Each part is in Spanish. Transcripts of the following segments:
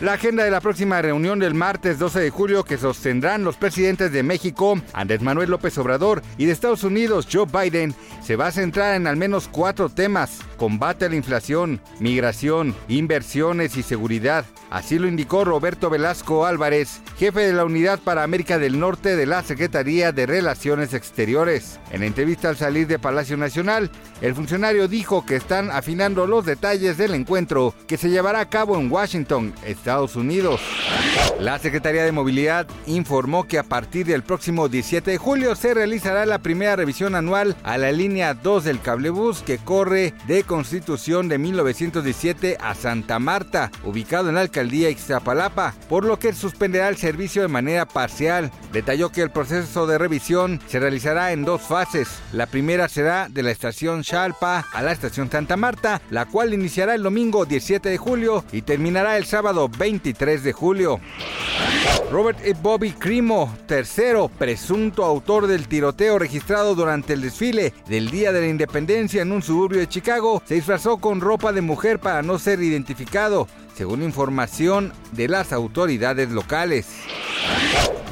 La agenda de la próxima reunión del martes 12 de julio que sostendrán los presidentes de México, Andrés Manuel López Obrador, y de Estados Unidos, Joe Biden, se va a centrar en al menos cuatro temas. Combate a la inflación, migración, inversiones y seguridad. Así lo indicó Roberto Velasco Álvarez, jefe de la Unidad para América del Norte de la Secretaría de Relaciones Exteriores. En entrevista al salir de Palacio Nacional, el funcionario dijo que están afinando los detalles del encuentro que se llevará a cabo en Washington, Estados Unidos. La Secretaría de Movilidad informó que a partir del próximo 17 de julio se realizará la primera revisión anual a la línea 2 del cablebús que corre de Constitución de 1917 a Santa Marta, ubicado en la alcaldía Ixtapalapa, por lo que suspenderá el servicio de manera parcial. Detalló que el proceso de revisión se realizará en dos fases. La primera será de la estación Chalpa a la estación Santa Marta, la cual iniciará el domingo 17 de julio y terminará el sábado 23 de julio. Robert E. Bobby Crimo, tercero presunto autor del tiroteo registrado durante el desfile del Día de la Independencia en un suburbio de Chicago, se disfrazó con ropa de mujer para no ser identificado, según información de las autoridades locales.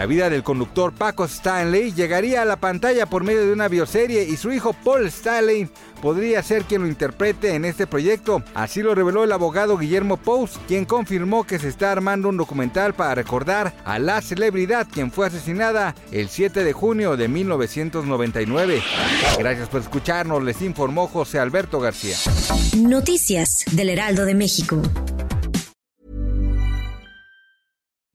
La vida del conductor Paco Stanley llegaría a la pantalla por medio de una bioserie y su hijo Paul Stanley podría ser quien lo interprete en este proyecto. Así lo reveló el abogado Guillermo Pous, quien confirmó que se está armando un documental para recordar a la celebridad quien fue asesinada el 7 de junio de 1999. Gracias por escucharnos, les informó José Alberto García. Noticias del Heraldo de México.